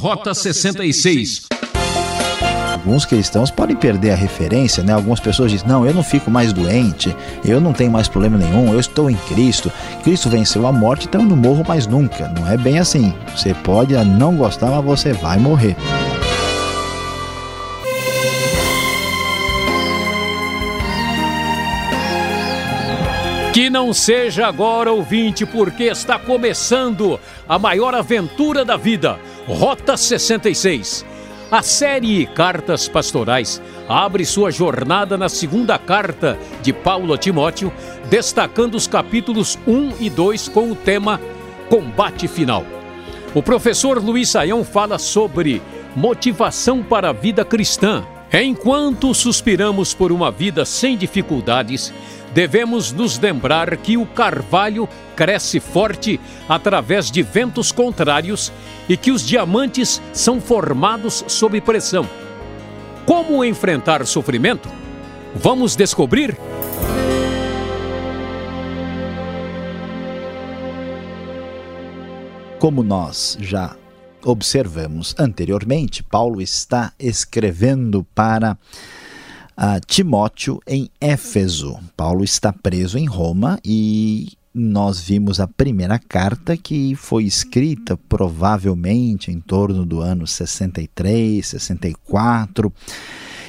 Rota 66. Alguns cristãos podem perder a referência, né? Algumas pessoas dizem: Não, eu não fico mais doente, eu não tenho mais problema nenhum, eu estou em Cristo. Cristo venceu a morte, então eu não morro mais nunca. Não é bem assim. Você pode não gostar, mas você vai morrer. Que não seja agora ouvinte, porque está começando a maior aventura da vida Rota 66. A série Cartas Pastorais abre sua jornada na segunda carta de Paulo a Timóteo, destacando os capítulos 1 e 2 com o tema Combate Final. O professor Luiz Saião fala sobre motivação para a vida cristã. Enquanto suspiramos por uma vida sem dificuldades, devemos nos lembrar que o carvalho cresce forte através de ventos contrários e que os diamantes são formados sob pressão. Como enfrentar sofrimento? Vamos descobrir? Como nós já observamos anteriormente, Paulo está escrevendo para a Timóteo em Éfeso. Paulo está preso em Roma e nós vimos a primeira carta que foi escrita provavelmente em torno do ano 63, 64.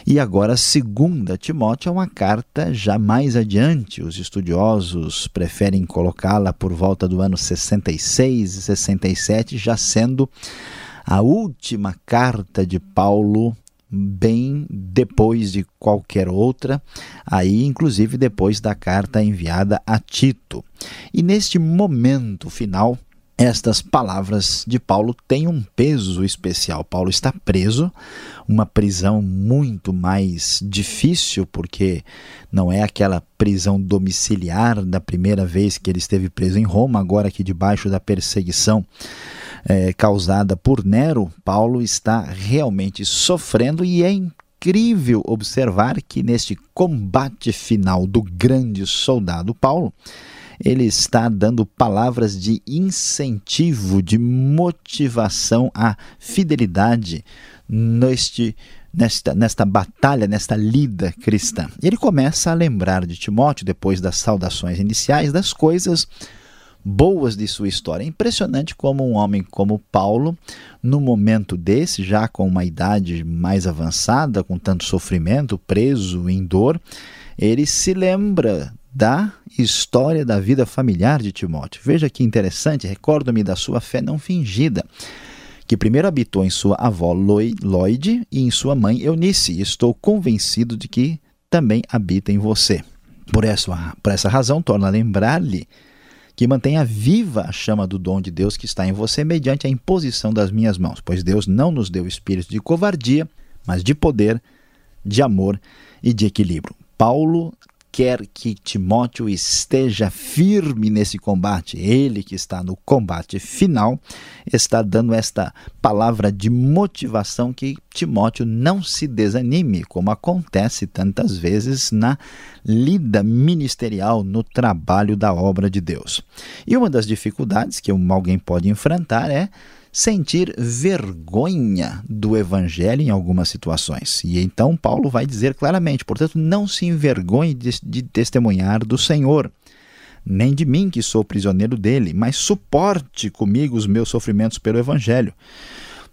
E agora, a segunda Timóteo é uma carta já mais adiante. Os estudiosos preferem colocá-la por volta do ano 66 e 67, já sendo a última carta de Paulo bem depois de qualquer outra, aí inclusive depois da carta enviada a Tito. E neste momento final, estas palavras de Paulo têm um peso especial. Paulo está preso, uma prisão muito mais difícil, porque não é aquela prisão domiciliar da primeira vez que ele esteve preso em Roma, agora aqui debaixo da perseguição é, causada por Nero, Paulo está realmente sofrendo e é incrível observar que neste combate final do grande soldado Paulo, ele está dando palavras de incentivo, de motivação à fidelidade neste, nesta, nesta batalha, nesta lida cristã. Ele começa a lembrar de Timóteo, depois das saudações iniciais, das coisas boas de sua história. É impressionante como um homem como Paulo, no momento desse, já com uma idade mais avançada, com tanto sofrimento, preso em dor, ele se lembra da história da vida familiar de Timóteo. Veja que interessante, recordo-me da sua fé não fingida, que primeiro habitou em sua avó Lloyd e em sua mãe Eunice, e estou convencido de que também habita em você. Por essa, por essa razão, torna a lembrar-lhe que mantenha viva a chama do dom de Deus que está em você mediante a imposição das minhas mãos, pois Deus não nos deu espírito de covardia, mas de poder, de amor e de equilíbrio. Paulo quer que Timóteo esteja firme nesse combate. Ele que está no combate final está dando esta palavra de motivação que Timóteo não se desanime, como acontece tantas vezes na lida ministerial, no trabalho da obra de Deus. E uma das dificuldades que alguém pode enfrentar é sentir vergonha do evangelho em algumas situações. E então Paulo vai dizer claramente, portanto, não se envergonhe de, de testemunhar do Senhor, nem de mim que sou prisioneiro dele, mas suporte comigo os meus sofrimentos pelo evangelho.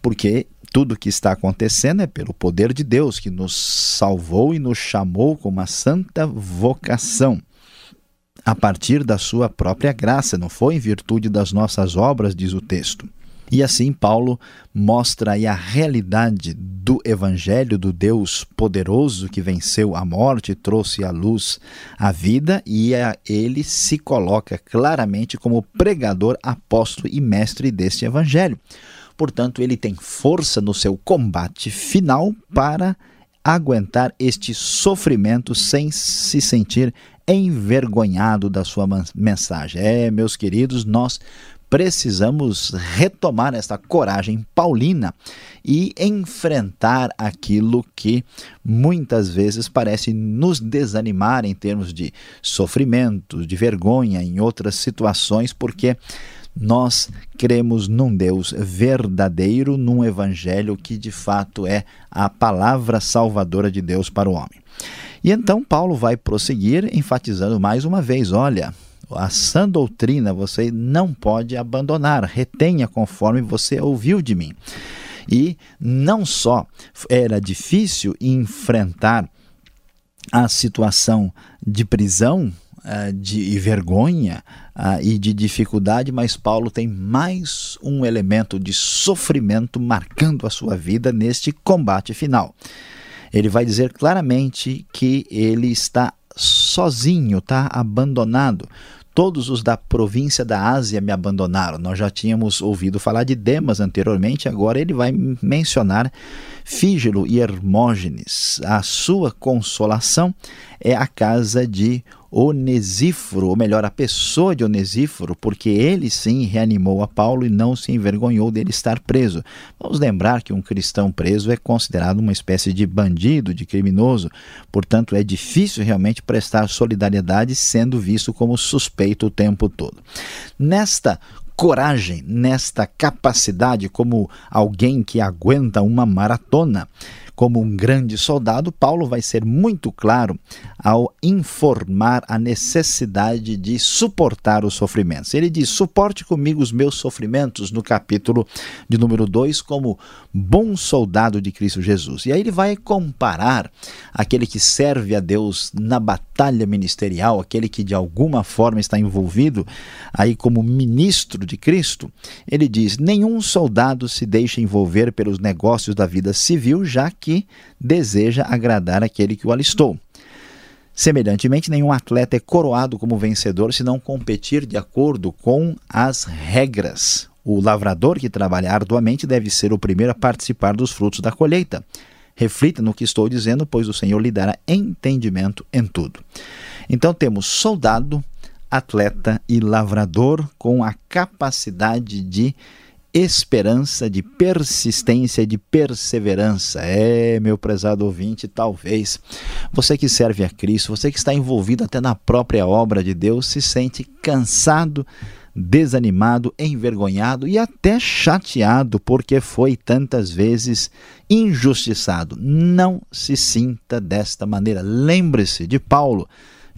Porque tudo que está acontecendo é pelo poder de Deus que nos salvou e nos chamou com uma santa vocação a partir da sua própria graça, não foi em virtude das nossas obras, diz o texto. E assim Paulo mostra aí a realidade do evangelho do Deus poderoso que venceu a morte, trouxe à luz a vida e ele se coloca claramente como pregador, apóstolo e mestre deste evangelho. Portanto, ele tem força no seu combate final para aguentar este sofrimento sem se sentir envergonhado da sua mensagem. É, meus queridos, nós precisamos retomar esta coragem paulina e enfrentar aquilo que muitas vezes parece nos desanimar em termos de sofrimento, de vergonha, em outras situações, porque Nós cremos num Deus verdadeiro, num evangelho que de fato é a palavra salvadora de Deus para o homem. E então Paulo vai prosseguir enfatizando mais uma vez: olha, a sã doutrina você não pode abandonar, retenha conforme você ouviu de mim. E não só era difícil enfrentar a situação de prisão, uh, de vergonha uh, e de dificuldade, mas Paulo tem mais um elemento de sofrimento marcando a sua vida neste combate final. Ele vai dizer claramente que ele está sozinho, está abandonado. Todos os da província da Ásia me abandonaram. Nós já tínhamos ouvido falar de Demas anteriormente, agora ele vai mencionar Fígelo e Hermógenes. A sua consolação é a casa de Onesíforo, ou melhor, a pessoa de Onesíforo, porque ele sim reanimou a Paulo e não se envergonhou dele estar preso. Vamos lembrar que um cristão preso é considerado uma espécie de bandido, de criminoso, portanto é difícil realmente prestar solidariedade sendo visto como suspeito o tempo todo. Nesta coragem, nesta capacidade, como alguém que aguenta uma maratona, como um grande soldado, Paulo vai ser muito claro ao informar a necessidade de suportar os sofrimentos. Ele diz: suporte comigo os meus sofrimentos, no capítulo de número 2, como bom soldado de Cristo Jesus. E aí ele vai comparar aquele que serve a Deus na batalha ministerial, aquele que de alguma forma está envolvido aí como ministro de Cristo. Ele diz: nenhum soldado se deixa envolver pelos negócios da vida civil, já que que deseja agradar aquele que o alistou. Semelhantemente, nenhum atleta é coroado como vencedor se não competir de acordo com as regras. O lavrador que trabalha arduamente deve ser o primeiro a participar dos frutos da colheita. Reflita no que estou dizendo, pois o Senhor lhe dará entendimento em tudo. Então temos soldado, atleta e lavrador com a capacidade de esperança, de persistência, de perseverança. É, meu prezado ouvinte, talvez você que serve a Cristo, você que está envolvido até na própria obra de Deus, se sente cansado, desanimado, envergonhado e até chateado porque foi tantas vezes injustiçado. Não se sinta desta maneira. Lembre-se de Paulo,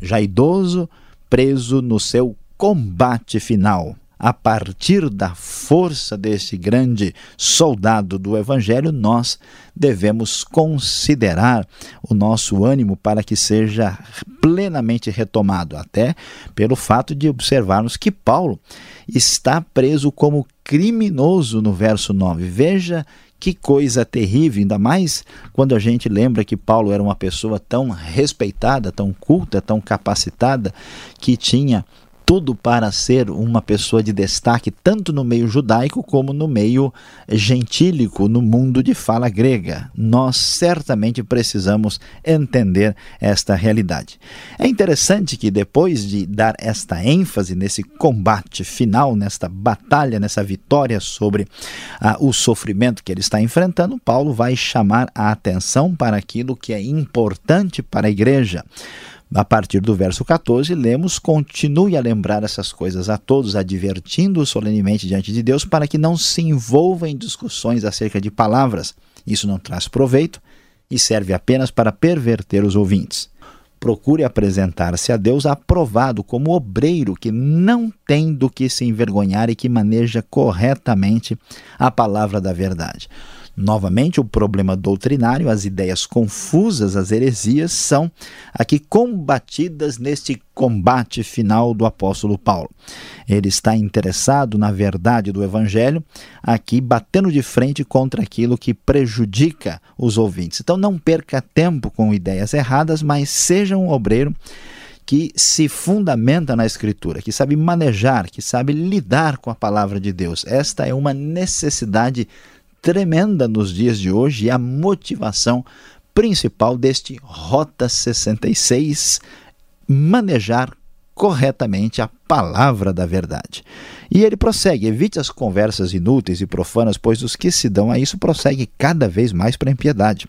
já idoso, preso no seu combate final a partir da força desse grande soldado do Evangelho, nós devemos considerar o nosso ânimo para que seja plenamente retomado, até pelo fato de observarmos que Paulo está preso como criminoso no verso 9. Veja que coisa terrível, ainda mais quando a gente lembra que Paulo era uma pessoa tão respeitada, tão culta, tão capacitada, que tinha tudo para ser uma pessoa de destaque, tanto no meio judaico como no meio gentílico, no mundo de fala grega. Nós certamente precisamos entender esta realidade. É interessante que depois de dar esta ênfase nesse combate final, nesta batalha, nessa vitória sobre ah, o sofrimento que ele está enfrentando, Paulo vai chamar a atenção para aquilo que é importante para a igreja. A partir do verso 14, lemos: Continue a lembrar essas coisas a todos, advertindo-os solenemente diante de Deus, para que não se envolva em discussões acerca de palavras. Isso não traz proveito e serve apenas para perverter os ouvintes. Procure apresentar-se a Deus aprovado como obreiro que não tem do que se envergonhar e que maneja corretamente a palavra da verdade. Novamente, o problema doutrinário, as ideias confusas, as heresias, são aqui combatidas neste combate final do apóstolo Paulo. Ele está interessado na verdade do evangelho, aqui batendo de frente contra aquilo que prejudica os ouvintes. Então, não perca tempo com ideias erradas, mas seja um obreiro que se fundamenta na Escritura, que sabe manejar, que sabe lidar com a palavra de Deus. Esta é uma necessidade tremenda nos dias de hoje e a motivação principal deste Rota 66 manejar corretamente a palavra da verdade. E ele prossegue: evite as conversas inúteis e profanas, pois os que se dão a isso prosseguem cada vez mais para a impiedade.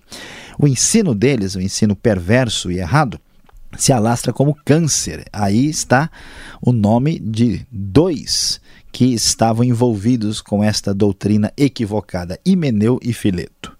O ensino deles, o ensino perverso e errado, se alastra como câncer. Aí está o nome de dois que estavam envolvidos com esta doutrina equivocada, Himeneu e Fileto.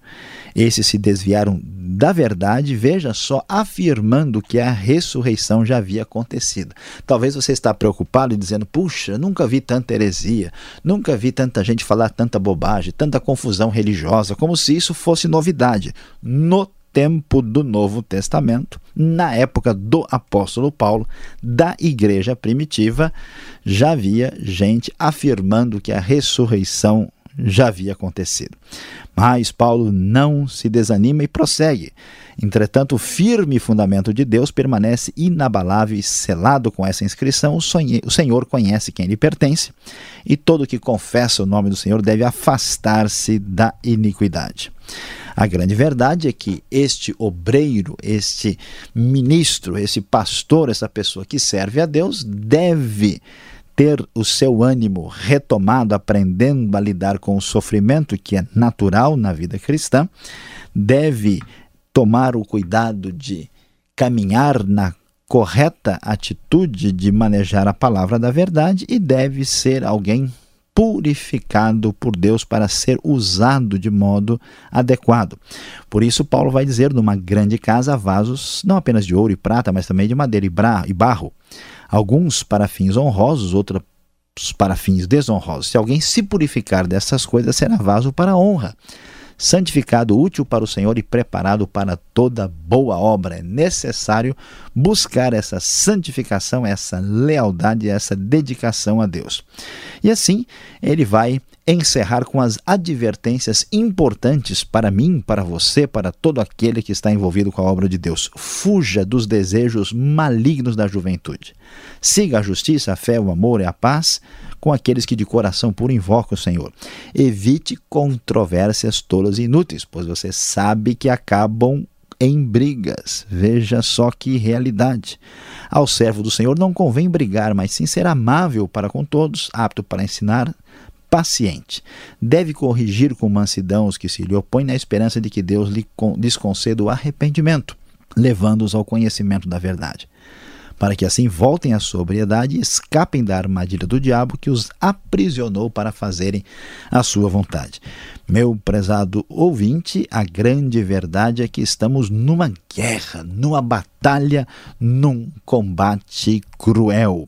Esses se desviaram da verdade, veja só, afirmando que a ressurreição já havia acontecido. Talvez você está preocupado e dizendo: "Puxa, nunca vi tanta heresia, nunca vi tanta gente falar tanta bobagem, tanta confusão religiosa, como se isso fosse novidade". No tempo do Novo Testamento, na época do apóstolo Paulo, da igreja primitiva, já havia gente afirmando que a ressurreição já havia acontecido. Mas Paulo não se desanima e prossegue. Entretanto, o firme fundamento de Deus permanece inabalável e selado com essa inscrição. O Senhor conhece quem lhe pertence, e todo que confessa o nome do Senhor deve afastar-se da iniquidade. A grande verdade é que este obreiro, este ministro, esse pastor, essa pessoa que serve a Deus, deve ter o seu ânimo retomado, aprendendo a lidar com o sofrimento que é natural na vida cristã, deve tomar o cuidado de caminhar na correta atitude de manejar a palavra da verdade e deve ser alguém purificado por Deus para ser usado de modo adequado. Por isso, Paulo vai dizer: numa grande casa, vasos não apenas de ouro e prata, mas também de madeira e barro alguns para fins honrosos, outros para fins desonrosos. Se alguém se purificar dessas coisas, será vaso para honra, santificado, útil para o Senhor e preparado para toda boa obra. É necessário buscar essa santificação, essa lealdade, essa dedicação a Deus. E assim, ele vai encerrar com as advertências importantes para mim, para você, para todo aquele que está envolvido com a obra de Deus. Fuja dos desejos malignos da juventude. Siga a justiça, a fé, o amor e a paz com aqueles que de coração puro invocam o Senhor. Evite controvérsias tolas e inúteis, pois você sabe que acabam em brigas. Veja só que realidade. Ao servo do Senhor não convém brigar, mas sim ser amável para com todos, apto para ensinar, paciente. Deve corrigir com mansidão os que se lhe opõem, na esperança de que Deus lhes conceda o arrependimento, levando-os ao conhecimento da verdade para que assim voltem à sobriedade e escapem da armadilha do diabo que os aprisionou para fazerem a sua vontade. Meu prezado ouvinte, a grande verdade é que estamos numa guerra, numa batalha, num combate cruel.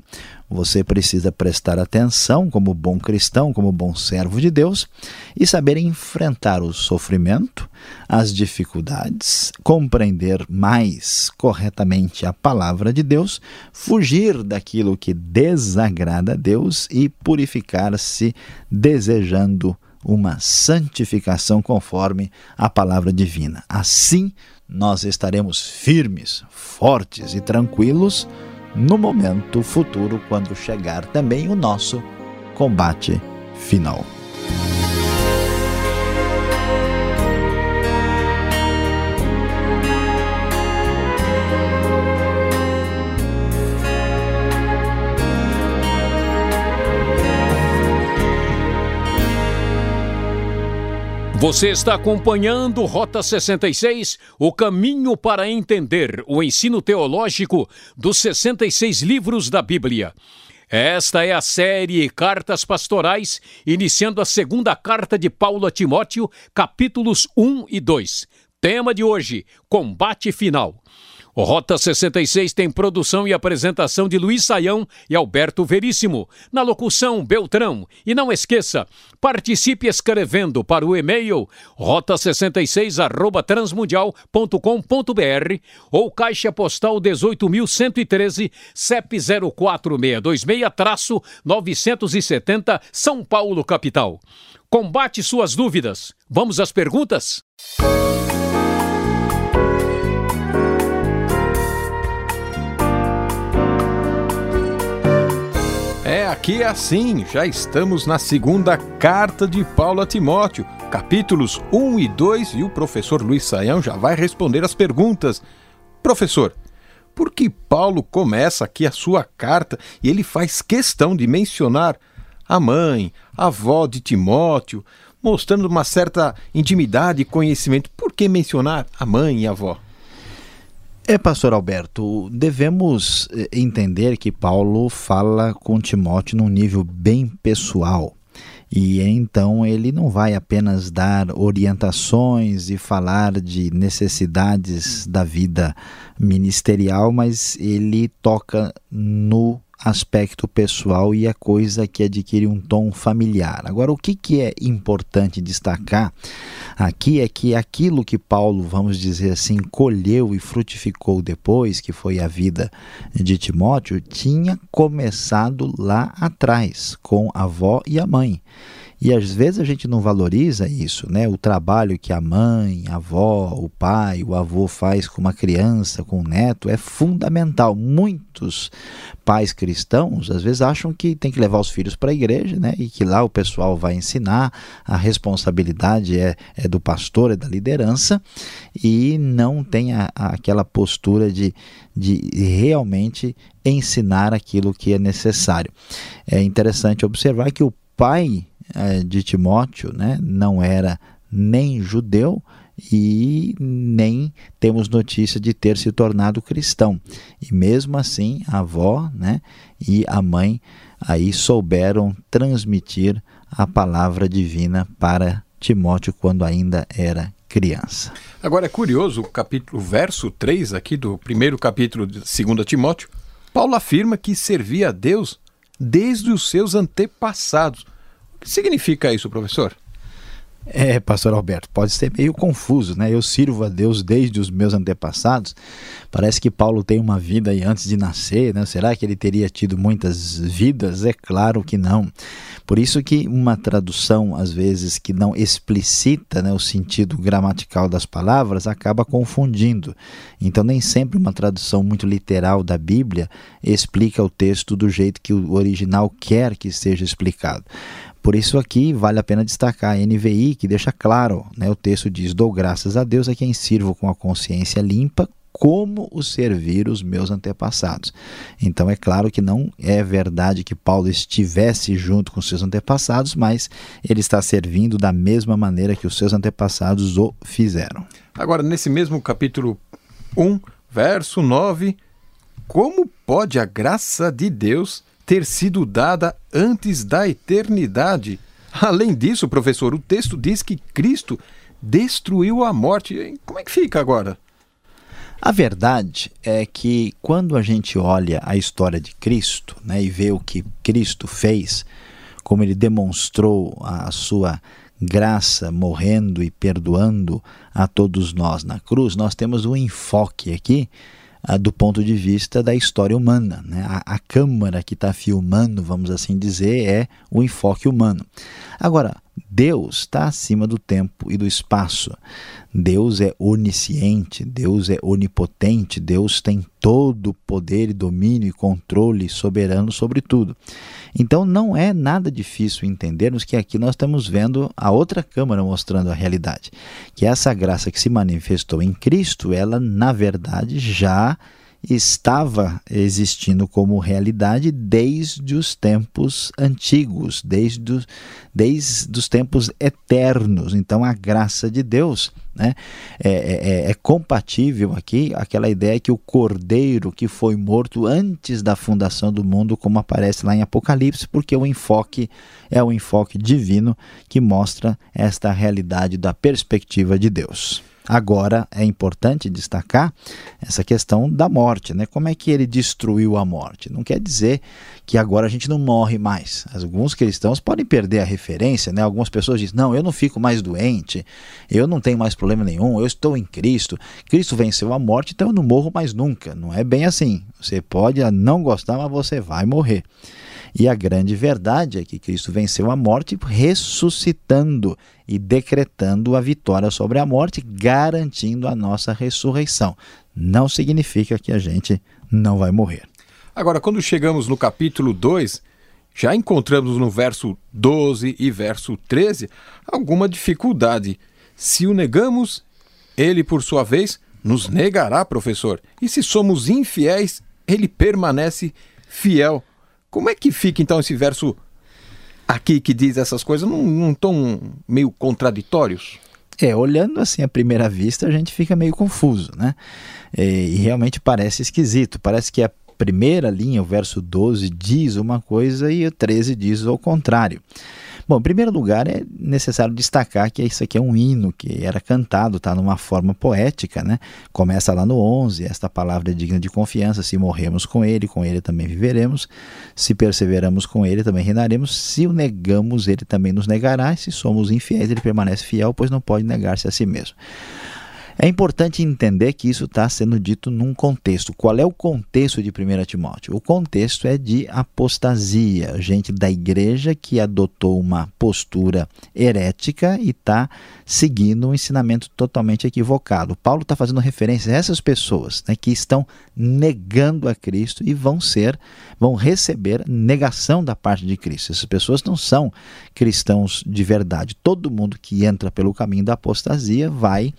Você precisa prestar atenção como bom cristão, como bom servo de Deus e saber enfrentar o sofrimento, as dificuldades, compreender mais corretamente a palavra de Deus, fugir daquilo que desagrada a Deus e purificar-se desejando uma santificação conforme a palavra divina. Assim, nós estaremos firmes, fortes e tranquilos no momento futuro, quando chegar também o nosso combate final. Você está acompanhando Rota 66, o caminho para entender o ensino teológico dos 66 livros da Bíblia. Esta é a série Cartas Pastorais, iniciando a segunda carta de Paulo a Timóteo, capítulos 1 e 2. Tema de hoje: Combate Final. O Rota 66 tem produção e apresentação de Luiz Saião e Alberto Veríssimo. Na locução, Beltrão. E não esqueça, participe escrevendo para o e-mail rota66 ou caixa postal 18.113 CEP 04626-970 São Paulo, capital. Combate suas dúvidas. Vamos às perguntas? Aqui é assim, já estamos na segunda carta de Paulo a Timóteo, capítulos 1 e 2, e o professor Luiz Saião já vai responder as perguntas. Professor, por que Paulo começa aqui a sua carta e ele faz questão de mencionar a mãe, a avó de Timóteo, mostrando uma certa intimidade e conhecimento? Por que mencionar a mãe e a avó? É, pastor Alberto, devemos eh, entender que Paulo fala com Timóteo num nível bem pessoal. E então ele não vai apenas dar orientações e falar de necessidades da vida ministerial, mas ele toca no aspecto pessoal e a coisa que adquire um tom familiar. Agora, o que, que é importante destacar aqui é que aquilo que Paulo, vamos dizer assim, colheu e frutificou depois, que foi a vida de Timóteo, tinha começado lá atrás, com a avó e a mãe. E às vezes a gente não valoriza isso, né? O trabalho que a mãe, a avó, o pai, o avô faz com uma criança, com um neto, é fundamental. Muitos pais cristãos às vezes acham que tem que levar os filhos para a igreja, né? E que lá o pessoal vai ensinar, a responsabilidade é, é do pastor, é da liderança, e não tem a, a, aquela postura de, de realmente ensinar aquilo que é necessário. É interessante observar que o pai de Timóteo né, não era nem judeu e nem temos notícia de ter se tornado cristão. E mesmo assim, a avó né, e a mãe aí souberam transmitir a palavra divina para Timóteo quando ainda era criança. Agora é curioso o capítulo verso 3 aqui do primeiro capítulo de 2 Timóteo. Paulo afirma que servia a Deus desde os seus antepassados. Que significa isso, professor? É, pastor Alberto, pode ser meio confuso, né? Eu sirvo a Deus desde os meus antepassados. Parece que Paulo tem uma vida aí antes de nascer, né? Será que ele teria tido muitas vidas? É claro que não. Por isso que uma tradução, às vezes, que não explicita né, o sentido gramatical das palavras, acaba confundindo. Então, nem sempre uma tradução muito literal da Bíblia explica o texto do jeito que o original quer que seja explicado. Por isso aqui vale a pena destacar a NVI, que deixa claro, né, o texto diz, dou graças a Deus a quem sirvo com a consciência limpa, como o servir os meus antepassados. Então é claro que não é verdade que Paulo estivesse junto com seus antepassados, mas ele está servindo da mesma maneira que os seus antepassados o fizeram. Agora, nesse mesmo capítulo 1, verso 9, como pode a graça de Deus ter sido dada antes da eternidade. Além disso, professor, o texto diz que Cristo destruiu a morte. Como é que fica agora? A verdade é que quando a gente olha a história de Cristo né, e vê o que Cristo fez, como ele demonstrou a sua graça morrendo e perdoando a todos nós na cruz, nós temos um enfoque aqui do ponto de vista da história humana. Né? A, a câmera que está filmando, vamos assim dizer, é o enfoque humano. Agora, Deus está acima do tempo e do espaço. Deus é onisciente, Deus é onipotente, Deus tem todo o poder e domínio e controle soberano sobre tudo. Então não é nada difícil entendermos que aqui nós estamos vendo a outra câmara mostrando a realidade, que essa graça que se manifestou em Cristo, ela na verdade já estava existindo como realidade desde os tempos antigos, desde os, desde os tempos eternos. Então, a graça de Deus né, é, é, é, é compatível aqui aquela ideia que o cordeiro que foi morto antes da fundação do mundo, como aparece lá em Apocalipse, porque o enfoque é o enfoque divino que mostra esta realidade da perspectiva de Deus. Agora é importante destacar essa questão da morte, né? Como é que ele destruiu a morte? Não quer dizer que agora a gente não morre mais. Alguns cristãos podem perder a referência, né? Algumas pessoas dizem: "Não, eu não fico mais doente, eu não tenho mais problema nenhum, eu estou em Cristo. Cristo venceu a morte, então eu não morro mais nunca". Não é bem assim. Você pode não gostar, mas você vai morrer. E a grande verdade é que Cristo venceu a morte ressuscitando e decretando a vitória sobre a morte, garantindo a nossa ressurreição. Não significa que a gente não vai morrer. Agora, quando chegamos no capítulo 2, já encontramos no verso 12 e verso 13 alguma dificuldade. Se o negamos, ele, por sua vez, nos negará, professor. E se somos infiéis, ele permanece fiel como é que fica então esse verso aqui que diz essas coisas? Não, estão meio contraditórios? É, olhando assim à primeira vista, a gente fica meio confuso, né? E, e realmente parece esquisito. Parece que a primeira linha, o verso 12, diz uma coisa e o 13 diz o contrário. Bom, em primeiro lugar, é necessário destacar que isso aqui é um hino que era cantado, está numa forma poética, né? Começa lá no 11, esta palavra é digna de confiança, se morremos com ele, com ele também viveremos, se perseveramos com ele, também reinaremos, se o negamos, ele também nos negará, e se somos infiéis, ele permanece fiel, pois não pode negar-se a si mesmo. É importante entender que isso está sendo dito num contexto. Qual é o contexto de 1 Timóteo? O contexto é de apostasia, gente da igreja que adotou uma postura herética e está seguindo um ensinamento totalmente equivocado. Paulo está fazendo referência a essas pessoas né, que estão negando a Cristo e vão ser, vão receber negação da parte de Cristo. Essas pessoas não são cristãos de verdade. Todo mundo que entra pelo caminho da apostasia vai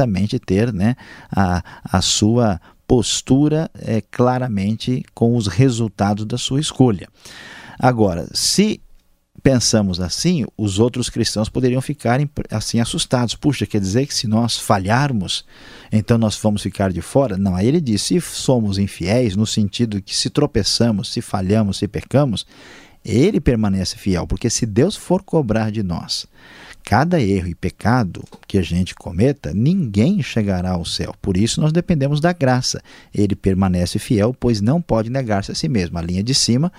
certamente ter né, a, a sua postura é, claramente com os resultados da sua escolha. Agora, se pensamos assim, os outros cristãos poderiam ficar assim assustados. Puxa, quer dizer que se nós falharmos, então nós vamos ficar de fora? Não, aí ele diz: se somos infiéis, no sentido que se tropeçamos, se falhamos, se pecamos, ele permanece fiel, porque se Deus for cobrar de nós cada erro e pecado que a gente cometa, ninguém chegará ao céu. Por isso nós dependemos da graça. Ele permanece fiel, pois não pode negar-se a si mesmo. A linha de cima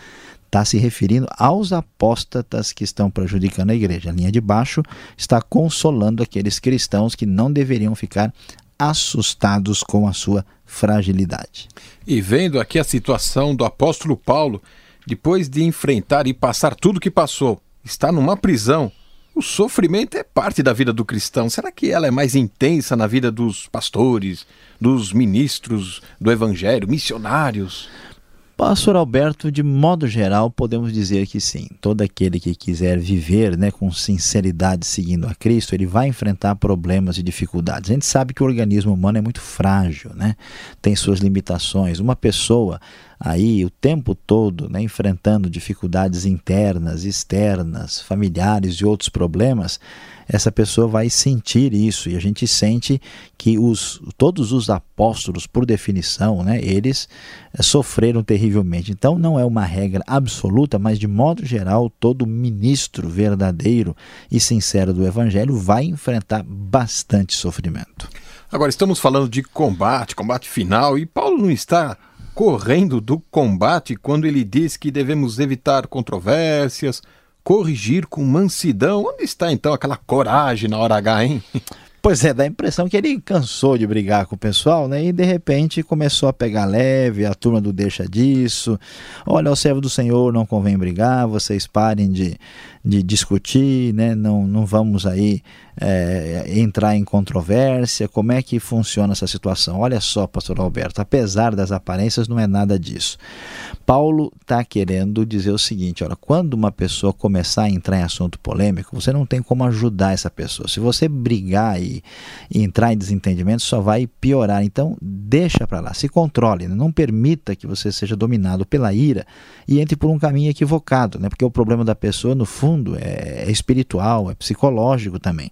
está se referindo aos apóstatas que estão prejudicando a igreja. A linha de baixo está consolando aqueles cristãos que não deveriam ficar assustados com a sua fragilidade. E vendo aqui a situação do apóstolo Paulo, depois de enfrentar e passar tudo que passou, está numa prisão. O sofrimento é parte da vida do cristão. Será que ela é mais intensa na vida dos pastores, dos ministros do evangelho, missionários? Pastor Alberto, de modo geral, podemos dizer que sim. Todo aquele que quiser viver né, com sinceridade seguindo a Cristo, ele vai enfrentar problemas e dificuldades. A gente sabe que o organismo humano é muito frágil, né? tem suas limitações. Uma pessoa aí o tempo todo né, enfrentando dificuldades internas, externas, familiares e outros problemas, essa pessoa vai sentir isso e a gente sente que os, todos os apóstolos, por definição, né, eles eh, sofreram terrivelmente. Então não é uma regra absoluta, mas de modo geral, todo ministro verdadeiro e sincero do evangelho vai enfrentar bastante sofrimento. Agora estamos falando de combate, combate final, e Paulo não está correndo do combate quando ele diz que devemos evitar controvérsias, corrigir com mansidão. Onde está então aquela coragem na hora H, hein? Pois é, dá a impressão que ele cansou de brigar com o pessoal, né? E de repente começou a pegar leve, a turma do deixa disso. Olha, o servo do Senhor não convém brigar, vocês parem de, de discutir, né? Não, não vamos aí é, entrar em controvérsia. Como é que funciona essa situação? Olha só, pastor Alberto, apesar das aparências, não é nada disso. Paulo está querendo dizer o seguinte: olha, quando uma pessoa começar a entrar em assunto polêmico, você não tem como ajudar essa pessoa. Se você brigar e, e entrar em desentendimento, só vai piorar. Então, deixa para lá, se controle, né? não permita que você seja dominado pela ira e entre por um caminho equivocado, né? porque o problema da pessoa, no fundo, é, é espiritual, é psicológico também.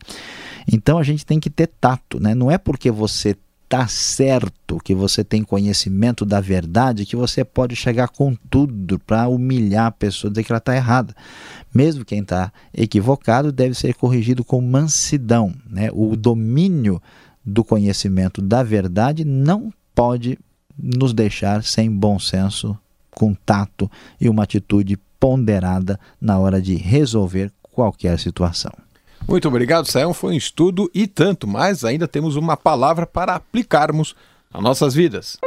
Então, a gente tem que ter tato, né? não é porque você está certo, que você tem conhecimento da verdade, que você pode chegar com tudo para humilhar a pessoa, dizer que ela está errada. Mesmo quem está equivocado deve ser corrigido com mansidão. Né? O domínio do conhecimento da verdade não pode nos deixar sem bom senso, com tato e uma atitude ponderada na hora de resolver qualquer situação. Muito obrigado, Sayão. Foi um estudo e tanto, mas ainda temos uma palavra para aplicarmos nas nossas vidas.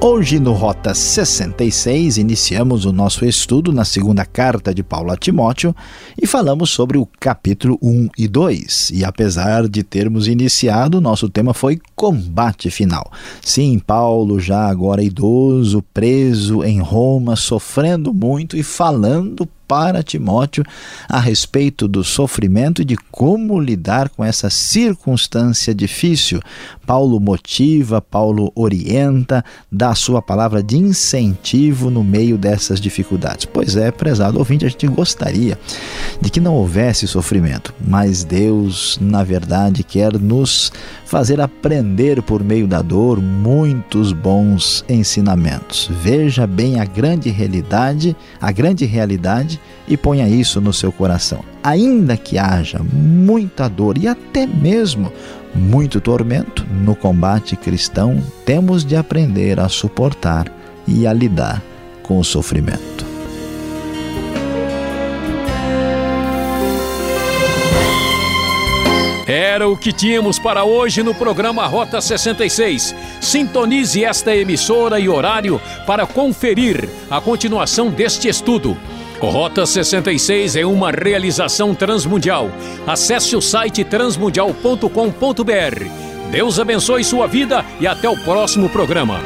Hoje, no Rota 66, iniciamos o nosso estudo na segunda carta de Paulo a Timóteo e falamos sobre o capítulo 1 e 2. E apesar de termos iniciado, nosso tema foi combate final. Sim, Paulo, já agora idoso, preso em Roma, sofrendo muito e falando para Timóteo a respeito do sofrimento e de como lidar com essa circunstância difícil. Paulo motiva, Paulo orienta, dá a sua palavra de incentivo no meio dessas dificuldades. Pois é, prezado ouvinte, a gente gostaria de que não houvesse sofrimento, mas Deus, na verdade, quer nos fazer aprender por meio da dor muitos bons ensinamentos. Veja bem a grande realidade, a grande realidade e ponha isso no seu coração. Ainda que haja muita dor e até mesmo muito tormento no combate cristão, temos de aprender a suportar e a lidar com o sofrimento. Era o que tínhamos para hoje no programa Rota 66. Sintonize esta emissora e horário para conferir a continuação deste estudo. Rota 66 é uma realização transmundial. Acesse o site transmundial.com.br. Deus abençoe sua vida e até o próximo programa.